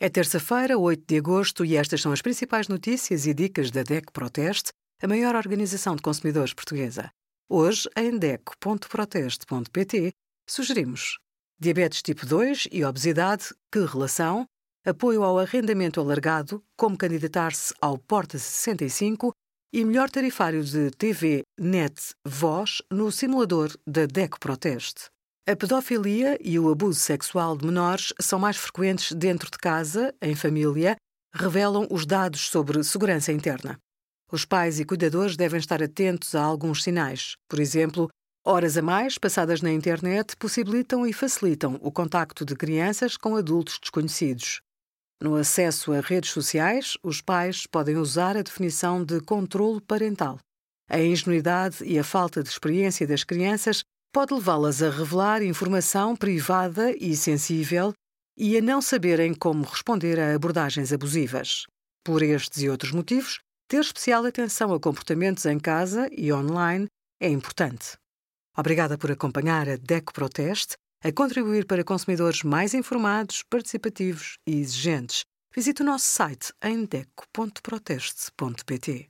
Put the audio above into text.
É terça-feira, 8 de agosto, e estas são as principais notícias e dicas da DEC Proteste, a maior organização de consumidores portuguesa. Hoje, em DEC.proteste.pt, sugerimos diabetes tipo 2 e obesidade, que relação, apoio ao arrendamento alargado, como candidatar-se ao Porta 65 e melhor tarifário de TV, net, voz no simulador da DEC Proteste. A pedofilia e o abuso sexual de menores são mais frequentes dentro de casa, em família, revelam os dados sobre segurança interna. Os pais e cuidadores devem estar atentos a alguns sinais. Por exemplo, horas a mais passadas na internet possibilitam e facilitam o contacto de crianças com adultos desconhecidos. No acesso a redes sociais, os pais podem usar a definição de controlo parental. A ingenuidade e a falta de experiência das crianças pode levá-las a revelar informação privada e sensível e a não saberem como responder a abordagens abusivas. Por estes e outros motivos, ter especial atenção a comportamentos em casa e online é importante. Obrigada por acompanhar a DECO Proteste, a contribuir para consumidores mais informados, participativos e exigentes. Visite o nosso site em deco.proteste.pt.